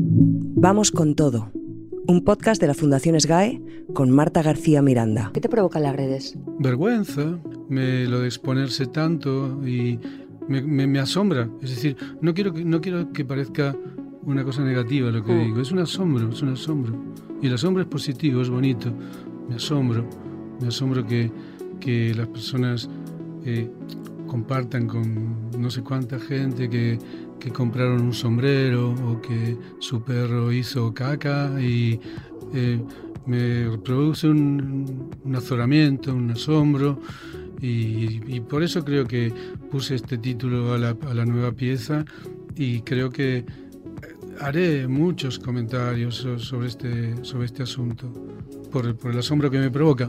Vamos con todo. Un podcast de la Fundación SGAE con Marta García Miranda. ¿Qué te provocan las redes? Vergüenza, me, lo de exponerse tanto y me, me, asombra. Es decir, no quiero, que, no quiero que parezca una cosa negativa lo que mm. digo. Es un asombro, es un asombro. Y el asombro es positivo, es bonito. Me asombro, me asombro que, que las personas eh, compartan con no sé cuánta gente que, que, compraron un sombrero o que su perro hizo caca y eh, me produce un, un, azoramiento, un asombro y, por eso creo que puse este título a la, nueva pieza y creo que haré muchos comentarios sobre este, sobre este asunto por, por el asombro que me provoca.